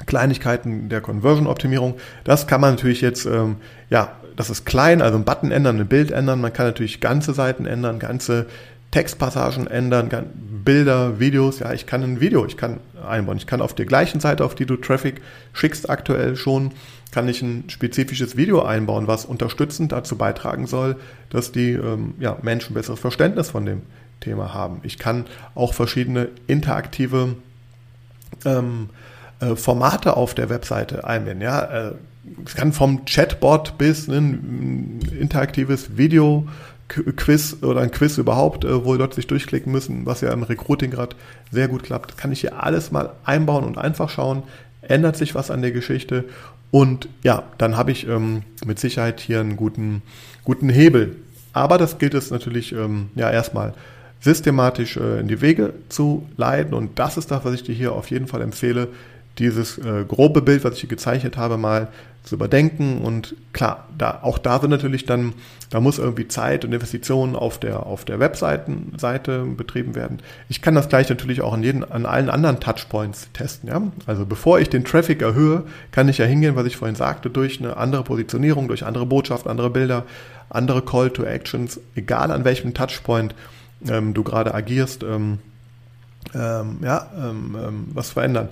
Kleinigkeiten der Conversion-Optimierung. Das kann man natürlich jetzt ähm, ja das ist klein, also ein Button ändern, ein Bild ändern. Man kann natürlich ganze Seiten ändern, ganze Textpassagen ändern, Bilder, Videos. Ja, ich kann ein Video, ich kann einbauen. Ich kann auf der gleichen Seite, auf die du Traffic schickst aktuell schon, kann ich ein spezifisches Video einbauen, was unterstützend dazu beitragen soll, dass die ähm, ja, Menschen besseres Verständnis von dem Thema haben. Ich kann auch verschiedene interaktive ähm, äh, Formate auf der Webseite einbinden. Ja, äh, es kann vom Chatbot bis ein interaktives Video Quiz oder ein Quiz überhaupt, äh, wo Leute sich durchklicken müssen, was ja im Recruiting gerade sehr gut klappt, kann ich hier alles mal einbauen und einfach schauen, ändert sich was an der Geschichte? Und ja, dann habe ich ähm, mit Sicherheit hier einen guten, guten Hebel. Aber das gilt es natürlich ähm, ja erstmal systematisch äh, in die Wege zu leiten. Und das ist das, was ich dir hier auf jeden Fall empfehle, dieses äh, grobe Bild, was ich hier gezeichnet habe, mal zu überdenken. Und klar, da, auch da sind natürlich dann, da muss irgendwie Zeit und Investitionen auf der, auf der Webseitenseite betrieben werden. Ich kann das gleich natürlich auch an, jeden, an allen anderen Touchpoints testen. Ja? Also bevor ich den Traffic erhöhe, kann ich ja hingehen, was ich vorhin sagte, durch eine andere Positionierung, durch andere Botschaften, andere Bilder, andere Call to Actions, egal an welchem Touchpoint ähm, du gerade agierst, ähm, ähm, ja, ähm, ähm, was verändern.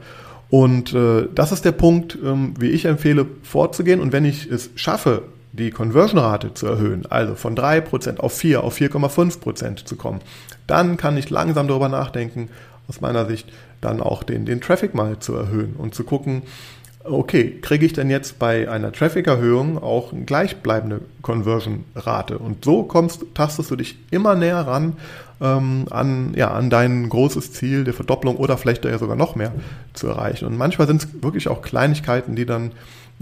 Und äh, das ist der Punkt, ähm, wie ich empfehle, vorzugehen. Und wenn ich es schaffe, die Conversion-Rate zu erhöhen, also von 3% auf 4, auf 4,5% zu kommen, dann kann ich langsam darüber nachdenken, aus meiner Sicht dann auch den, den Traffic mal zu erhöhen und zu gucken, okay, kriege ich denn jetzt bei einer Traffic-Erhöhung auch eine gleichbleibende Conversion-Rate? Und so kommst, tastest du dich immer näher ran ähm, an, ja, an dein großes Ziel der Verdopplung oder vielleicht sogar noch mehr zu erreichen. Und manchmal sind es wirklich auch Kleinigkeiten, die dann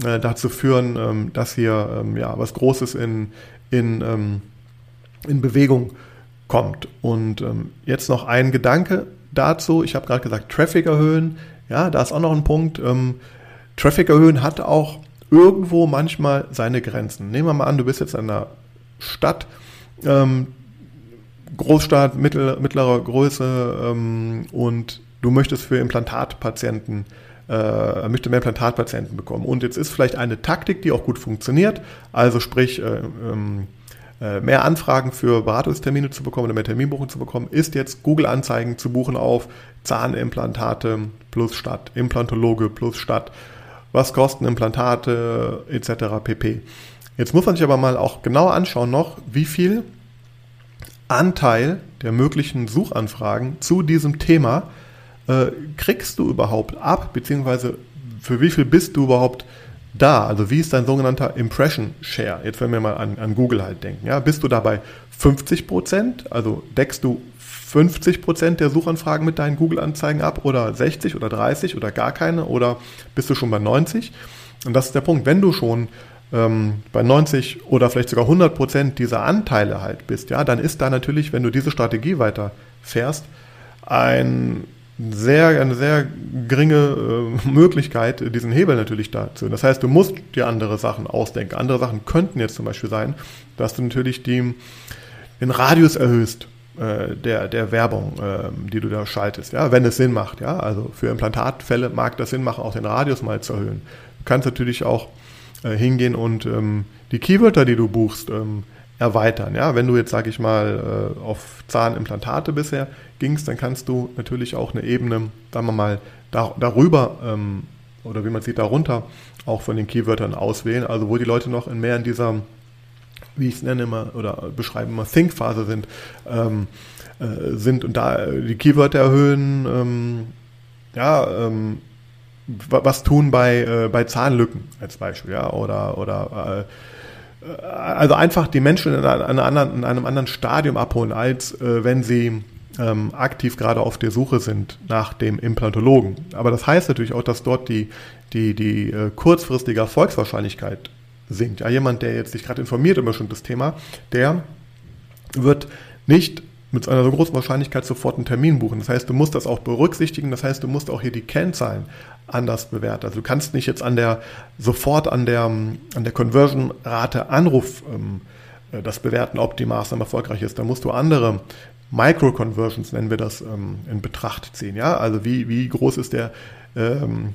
äh, dazu führen, ähm, dass hier ähm, ja, was Großes in, in, ähm, in Bewegung kommt. Und ähm, jetzt noch ein Gedanke dazu. Ich habe gerade gesagt, Traffic erhöhen. Ja, da ist auch noch ein Punkt. Ähm, Traffic erhöhen hat auch irgendwo manchmal seine Grenzen. Nehmen wir mal an, du bist jetzt in einer Stadt, ähm, Großstadt, mittel, mittlerer Größe ähm, und du möchtest für Implantatpatienten äh, möchte mehr Implantatpatienten bekommen. Und jetzt ist vielleicht eine Taktik, die auch gut funktioniert, also sprich äh, ähm, äh, mehr Anfragen für Beratungstermine zu bekommen oder mehr Terminbuchung zu bekommen, ist jetzt Google-Anzeigen zu buchen auf Zahnimplantate plus Stadt, Implantologe plus Stadt was kosten Implantate etc. pp. Jetzt muss man sich aber mal auch genauer anschauen noch, wie viel Anteil der möglichen Suchanfragen zu diesem Thema äh, kriegst du überhaupt ab, beziehungsweise für wie viel bist du überhaupt da? Also wie ist dein sogenannter Impression Share? Jetzt wenn wir mal an, an Google halt denken. Ja, bist du dabei 50 Prozent? Also deckst du 50 Prozent der Suchanfragen mit deinen Google-Anzeigen ab oder 60 oder 30 oder gar keine oder bist du schon bei 90? Und das ist der Punkt. Wenn du schon ähm, bei 90 oder vielleicht sogar 100 Prozent dieser Anteile halt bist, ja, dann ist da natürlich, wenn du diese Strategie weiter fährst, ein sehr, eine sehr geringe äh, Möglichkeit, diesen Hebel natürlich dazu. Das heißt, du musst dir andere Sachen ausdenken. Andere Sachen könnten jetzt zum Beispiel sein, dass du natürlich die, den Radius erhöhst äh, der, der Werbung, äh, die du da schaltest, ja, wenn es Sinn macht, ja. Also für Implantatfälle mag das Sinn machen, auch den Radius mal zu erhöhen. Du kannst natürlich auch äh, hingehen und ähm, die Keywörter, die du buchst, ähm, erweitern. Ja, wenn du jetzt, sage ich mal, äh, auf Zahnimplantate bisher gingst, dann kannst du natürlich auch eine Ebene, sagen wir mal, da, darüber ähm, oder wie man sieht, darunter auch von den Keywörtern auswählen. Also wo die Leute noch in mehr in dieser wie ich es nenne immer oder beschreibe immer Think-Phase sind, ähm, äh, sind und da die Keywörter erhöhen, ähm, ja, ähm, was tun bei, äh, bei Zahnlücken als Beispiel, ja, oder, oder äh, also einfach die Menschen in, einer anderen, in einem anderen Stadium abholen, als äh, wenn sie ähm, aktiv gerade auf der Suche sind nach dem Implantologen. Aber das heißt natürlich auch, dass dort die, die, die äh, kurzfristige Erfolgswahrscheinlichkeit sinkt. Ja, jemand, der jetzt sich gerade informiert über ein bestimmtes Thema, der wird nicht mit einer so großen Wahrscheinlichkeit sofort einen Termin buchen. Das heißt, du musst das auch berücksichtigen. Das heißt, du musst auch hier die Kennzahlen anders bewerten. Also du kannst nicht jetzt an der sofort an der an der Conversion-Rate Anruf ähm, äh, das bewerten, ob die Maßnahme erfolgreich ist. Da musst du andere Micro-Conversions, nennen wir das, ähm, in Betracht ziehen. Ja, also wie wie groß ist der ähm,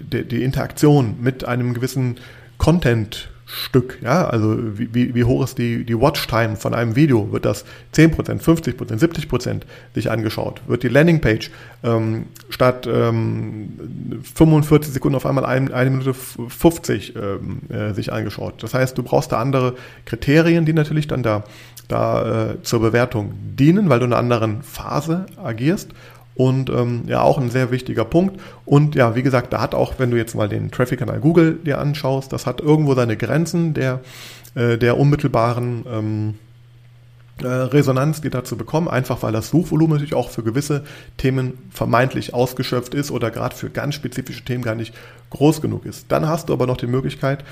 die, die Interaktion mit einem gewissen Content-Stück, ja, also wie, wie hoch ist die, die Watchtime von einem Video? Wird das 10%, 50%, 70% sich angeschaut? Wird die Landingpage ähm, statt ähm, 45 Sekunden auf einmal ein, Minute 50 ähm, äh, sich angeschaut? Das heißt, du brauchst da andere Kriterien, die natürlich dann da, da äh, zur Bewertung dienen, weil du in einer anderen Phase agierst und ähm, ja, auch ein sehr wichtiger Punkt. Und ja, wie gesagt, da hat auch, wenn du jetzt mal den Traffic-Kanal Google dir anschaust, das hat irgendwo seine Grenzen der, äh, der unmittelbaren ähm, äh, Resonanz, die dazu bekommen, einfach weil das Suchvolumen natürlich auch für gewisse Themen vermeintlich ausgeschöpft ist oder gerade für ganz spezifische Themen gar nicht groß genug ist. Dann hast du aber noch die Möglichkeit,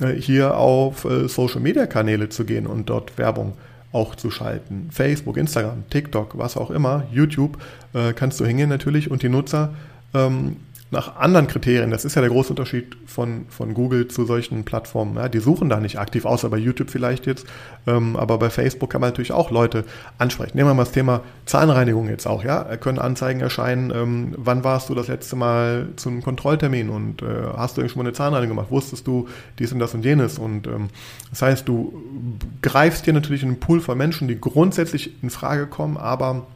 äh, hier auf äh, Social-Media-Kanäle zu gehen und dort Werbung zu auch zu schalten. Facebook, Instagram, TikTok, was auch immer, YouTube, äh, kannst du hingehen natürlich und die Nutzer ähm, nach anderen Kriterien, das ist ja der große Unterschied von, von Google zu solchen Plattformen. Ja, die suchen da nicht aktiv, außer bei YouTube vielleicht jetzt, ähm, aber bei Facebook kann man natürlich auch Leute ansprechen. Nehmen wir mal das Thema Zahnreinigung jetzt auch, ja, können Anzeigen erscheinen, ähm, wann warst du das letzte Mal zu einem Kontrolltermin und äh, hast du schon mal eine Zahnreinigung gemacht, wusstest du dies und das und jenes? Und ähm, das heißt, du greifst hier natürlich in einen Pool von Menschen, die grundsätzlich in Frage kommen, aber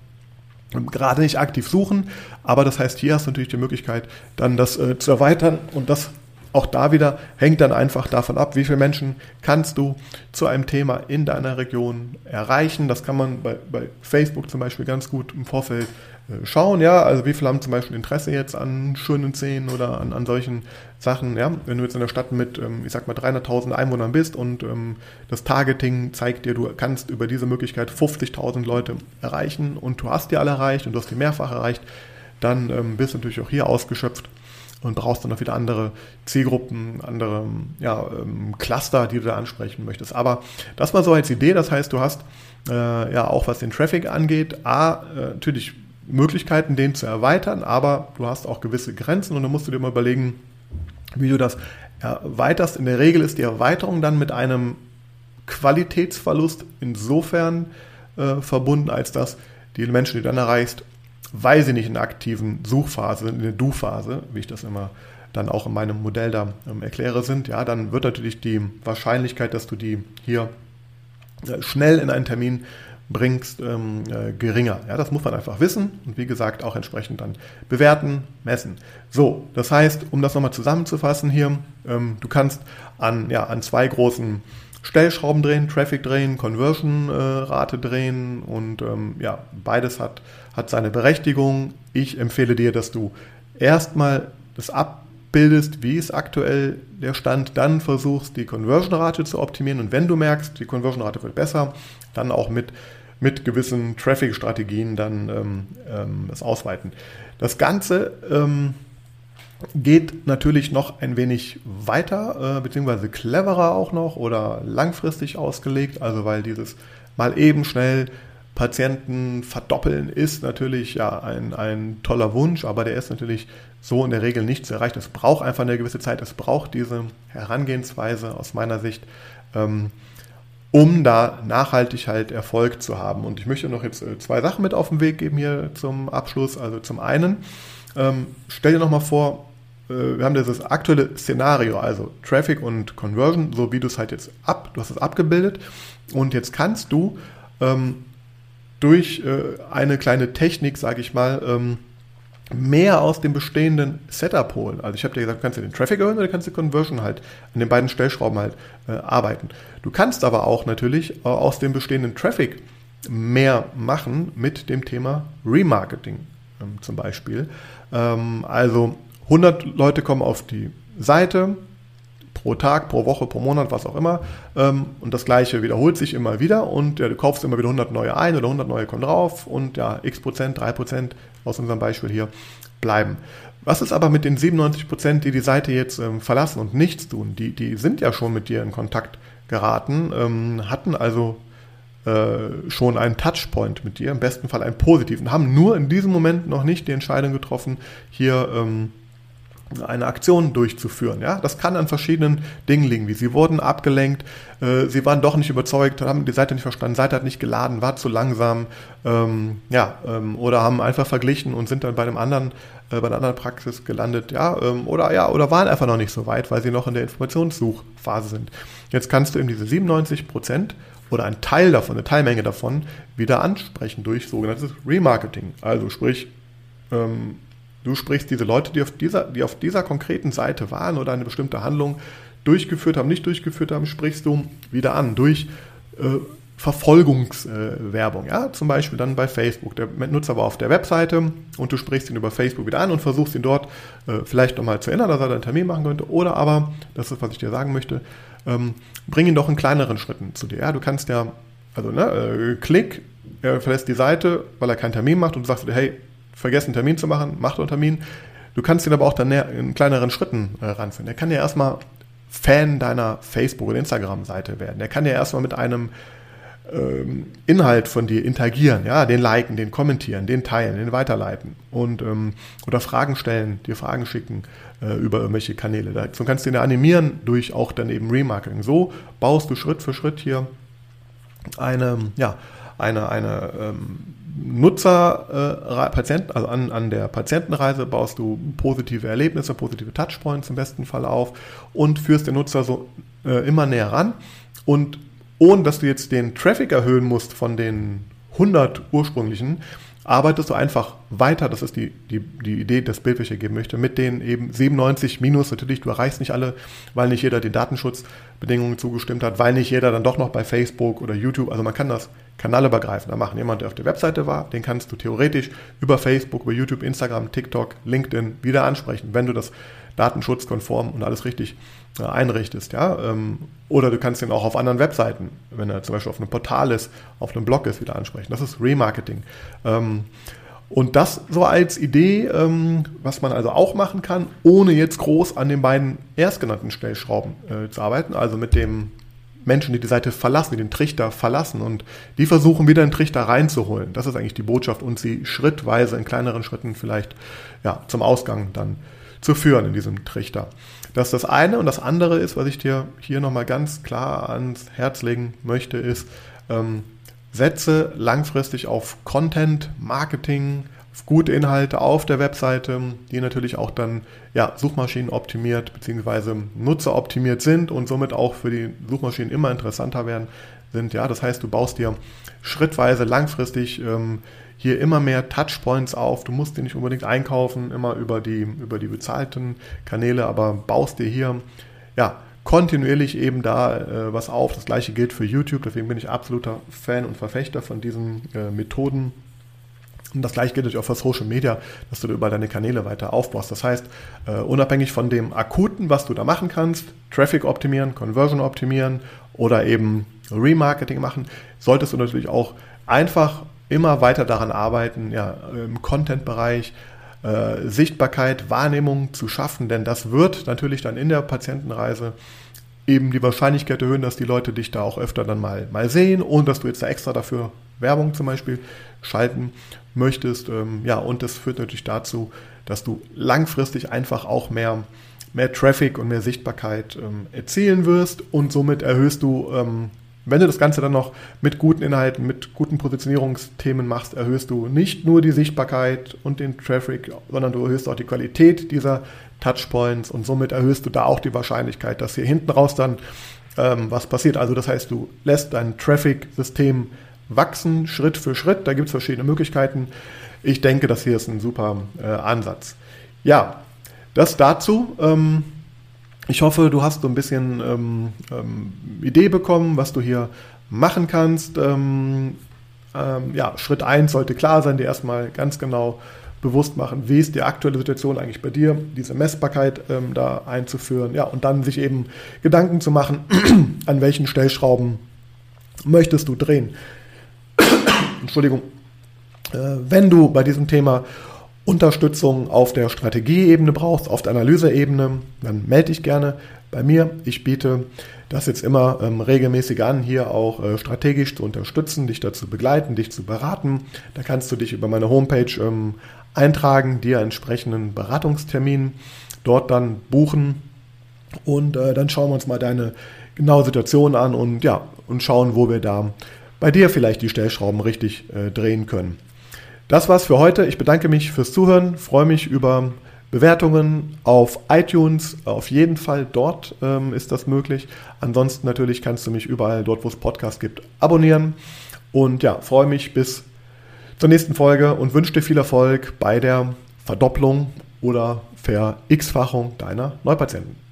gerade nicht aktiv suchen, aber das heißt, hier hast du natürlich die Möglichkeit, dann das äh, zu erweitern. Und das auch da wieder hängt dann einfach davon ab, wie viele Menschen kannst du zu einem Thema in deiner Region erreichen. Das kann man bei, bei Facebook zum Beispiel ganz gut im Vorfeld äh, schauen, ja, also wie viele haben zum Beispiel Interesse jetzt an schönen Szenen oder an, an solchen Sachen, ja, wenn du jetzt in der Stadt mit, ähm, ich sag mal, 300.000 Einwohnern bist und ähm, das Targeting zeigt dir, du kannst über diese Möglichkeit 50.000 Leute erreichen und du hast die alle erreicht und du hast die mehrfach erreicht, dann ähm, bist du natürlich auch hier ausgeschöpft und brauchst dann auch wieder andere Zielgruppen, andere ja, Cluster, die du da ansprechen möchtest. Aber das mal so als Idee, das heißt, du hast äh, ja auch was den Traffic angeht, A, äh, natürlich Möglichkeiten, den zu erweitern, aber du hast auch gewisse Grenzen und dann musst du dir mal überlegen, wie du das erweiterst. In der Regel ist die Erweiterung dann mit einem Qualitätsverlust insofern äh, verbunden, als dass die Menschen, die du dann erreichst, weil sie nicht in der aktiven Suchphase sind, in der Du-Phase, wie ich das immer dann auch in meinem Modell da ähm, erkläre, sind, ja, dann wird natürlich die Wahrscheinlichkeit, dass du die hier äh, schnell in einen Termin bringst, ähm, äh, geringer. Ja, das muss man einfach wissen und wie gesagt auch entsprechend dann bewerten, messen. So, das heißt, um das nochmal zusammenzufassen hier, ähm, du kannst an, ja, an zwei großen Stellschrauben drehen, Traffic drehen, Conversion-Rate äh, drehen und ähm, ja, beides hat, hat seine Berechtigung. Ich empfehle dir, dass du erstmal das abbildest, wie ist aktuell der Stand, dann versuchst die Conversion-Rate zu optimieren und wenn du merkst, die Conversion-Rate wird besser, dann auch mit, mit gewissen Traffic-Strategien dann ähm, ähm, das ausweiten. Das Ganze ähm, geht natürlich noch ein wenig weiter, äh, beziehungsweise cleverer auch noch oder langfristig ausgelegt, also weil dieses mal eben schnell Patienten verdoppeln ist natürlich ja ein, ein toller Wunsch, aber der ist natürlich so in der Regel nicht zu erreichen. Es braucht einfach eine gewisse Zeit, es braucht diese Herangehensweise aus meiner Sicht, ähm, um da nachhaltig halt Erfolg zu haben. Und ich möchte noch jetzt äh, zwei Sachen mit auf den Weg geben hier zum Abschluss. Also zum einen, ähm, stell dir nochmal vor, äh, wir haben dieses aktuelle Szenario, also Traffic und Conversion, so wie du es halt jetzt ab, du hast es abgebildet und jetzt kannst du ähm, durch äh, eine kleine Technik, sage ich mal, ähm, mehr aus dem bestehenden Setup holen. Also ich habe dir gesagt, du kannst den Traffic erhöhen oder du kannst die Conversion halt an den beiden Stellschrauben halt äh, arbeiten. Du kannst aber auch natürlich äh, aus dem bestehenden Traffic mehr machen mit dem Thema Remarketing ähm, zum Beispiel. Ähm, also 100 Leute kommen auf die Seite, pro Tag, pro Woche, pro Monat, was auch immer. Ähm, und das Gleiche wiederholt sich immer wieder und ja, du kaufst immer wieder 100 neue ein oder 100 neue kommen drauf und ja, x Prozent, 3 Prozent aus unserem Beispiel hier bleiben. Was ist aber mit den 97 Prozent, die die Seite jetzt ähm, verlassen und nichts tun? Die, die sind ja schon mit dir in Kontakt geraten, ähm, hatten also äh, schon einen Touchpoint mit dir, im besten Fall einen positiven, haben nur in diesem Moment noch nicht die Entscheidung getroffen, hier ähm, eine Aktion durchzuführen. Ja, das kann an verschiedenen Dingen liegen, wie sie wurden abgelenkt, äh, sie waren doch nicht überzeugt, haben die Seite nicht verstanden, Seite hat nicht geladen, war zu langsam, ähm, ja, ähm, oder haben einfach verglichen und sind dann bei einem anderen, äh, bei einer anderen Praxis gelandet, ja, ähm, oder ja, oder waren einfach noch nicht so weit, weil sie noch in der Informationssuchphase sind. Jetzt kannst du eben diese 97 Prozent oder ein Teil davon, eine Teilmenge davon wieder ansprechen durch sogenanntes Remarketing. Also sprich, ähm, Du sprichst diese Leute, die auf dieser, die auf dieser konkreten Seite waren oder eine bestimmte Handlung durchgeführt haben, nicht durchgeführt haben, sprichst du wieder an durch äh, Verfolgungswerbung. Äh, ja, zum Beispiel dann bei Facebook. Der Nutzer war auf der Webseite und du sprichst ihn über Facebook wieder an und versuchst ihn dort äh, vielleicht nochmal zu erinnern, dass er einen Termin machen könnte. Oder aber, das ist, was ich dir sagen möchte, ähm, bring ihn doch in kleineren Schritten zu dir. Ja, du kannst ja, also ne, äh, Klick, er verlässt die Seite, weil er keinen Termin macht und du sagst dir, hey, vergessen, einen Termin zu machen, macht einen Termin. Du kannst ihn aber auch dann in kleineren Schritten äh, ranführen. Er kann ja erstmal Fan deiner Facebook- oder Instagram-Seite werden. Er kann ja erstmal mit einem ähm, Inhalt von dir interagieren, ja, den liken, den kommentieren, den teilen, den weiterleiten und ähm, oder Fragen stellen, dir Fragen schicken äh, über irgendwelche Kanäle. Dazu kannst du ihn animieren durch auch dann eben Remarketing. So baust du Schritt für Schritt hier eine, ja, eine, eine ähm, Nutzer, äh, Patienten, also an, an der Patientenreise baust du positive Erlebnisse, positive Touchpoints im besten Fall auf und führst den Nutzer so äh, immer näher ran. Und ohne dass du jetzt den Traffic erhöhen musst von den 100 ursprünglichen, arbeitest du einfach weiter, das ist die, die, die Idee, das Bild, welches ich geben möchte, mit den eben 97 Minus, natürlich, du erreichst nicht alle, weil nicht jeder den Datenschutzbedingungen zugestimmt hat, weil nicht jeder dann doch noch bei Facebook oder YouTube, also man kann das kanalübergreifender machen. Jemand, der auf der Webseite war, den kannst du theoretisch über Facebook, über YouTube, Instagram, TikTok, LinkedIn wieder ansprechen, wenn du das datenschutzkonform und alles richtig einrichtest, ja. Ähm, oder du kannst ihn auch auf anderen Webseiten, wenn er zum Beispiel auf einem Portal ist, auf einem Blog ist, wieder ansprechen. Das ist Remarketing. Ähm, und das so als Idee, ähm, was man also auch machen kann, ohne jetzt groß an den beiden erstgenannten Stellschrauben äh, zu arbeiten, also mit dem Menschen, die die Seite verlassen, die den Trichter verlassen und die versuchen wieder den Trichter reinzuholen. Das ist eigentlich die Botschaft und sie schrittweise in kleineren Schritten vielleicht ja, zum Ausgang dann zu führen in diesem Trichter. Das ist das eine und das andere ist, was ich dir hier nochmal ganz klar ans Herz legen möchte, ist, ähm, setze langfristig auf Content, Marketing, auf gute Inhalte auf der Webseite, die natürlich auch dann ja, Suchmaschinen optimiert bzw. Nutzer optimiert sind und somit auch für die Suchmaschinen immer interessanter werden sind. Ja, das heißt, du baust dir schrittweise langfristig ähm, hier immer mehr Touchpoints auf. Du musst die nicht unbedingt einkaufen, immer über die, über die bezahlten Kanäle, aber baust dir hier ja, kontinuierlich eben da äh, was auf. Das gleiche gilt für YouTube, deswegen bin ich absoluter Fan und Verfechter von diesen äh, Methoden. Und das gleiche gilt natürlich auch für Social Media, dass du über deine Kanäle weiter aufbaust. Das heißt, äh, unabhängig von dem Akuten, was du da machen kannst, Traffic optimieren, Conversion optimieren oder eben Remarketing machen, solltest du natürlich auch einfach immer weiter daran arbeiten, ja, im Content-Bereich äh, Sichtbarkeit, Wahrnehmung zu schaffen, denn das wird natürlich dann in der Patientenreise eben die Wahrscheinlichkeit erhöhen, dass die Leute dich da auch öfter dann mal, mal sehen und dass du jetzt da extra dafür Werbung zum Beispiel schalten möchtest. Ähm, ja, und das führt natürlich dazu, dass du langfristig einfach auch mehr, mehr Traffic und mehr Sichtbarkeit ähm, erzielen wirst und somit erhöhst du ähm, wenn du das Ganze dann noch mit guten Inhalten, mit guten Positionierungsthemen machst, erhöhst du nicht nur die Sichtbarkeit und den Traffic, sondern du erhöhst auch die Qualität dieser Touchpoints und somit erhöhst du da auch die Wahrscheinlichkeit, dass hier hinten raus dann ähm, was passiert. Also das heißt, du lässt dein Traffic-System wachsen, Schritt für Schritt. Da gibt es verschiedene Möglichkeiten. Ich denke, das hier ist ein super äh, Ansatz. Ja, das dazu. Ähm, ich hoffe, du hast so ein bisschen ähm, ähm, Idee bekommen, was du hier machen kannst. Ähm, ähm ja, Schritt 1 sollte klar sein, dir erstmal ganz genau bewusst machen, wie ist die aktuelle Situation eigentlich bei dir, diese Messbarkeit ähm, da einzuführen, ja, und dann sich eben Gedanken zu machen, an welchen Stellschrauben möchtest du drehen. Entschuldigung. Äh, wenn du bei diesem Thema Unterstützung auf der Strategieebene brauchst, auf der Analyseebene, dann melde dich gerne bei mir. Ich biete das jetzt immer ähm, regelmäßig an, hier auch äh, strategisch zu unterstützen, dich dazu begleiten, dich zu beraten. Da kannst du dich über meine Homepage ähm, eintragen, dir entsprechenden Beratungstermin dort dann buchen und äh, dann schauen wir uns mal deine genaue Situation an und ja, und schauen, wo wir da bei dir vielleicht die Stellschrauben richtig äh, drehen können. Das war's für heute. Ich bedanke mich fürs Zuhören, freue mich über Bewertungen auf iTunes. Auf jeden Fall dort ähm, ist das möglich. Ansonsten natürlich kannst du mich überall dort, wo es Podcasts gibt, abonnieren. Und ja, freue mich bis zur nächsten Folge und wünsche dir viel Erfolg bei der Verdopplung oder Ver-X-Fachung deiner Neupatienten.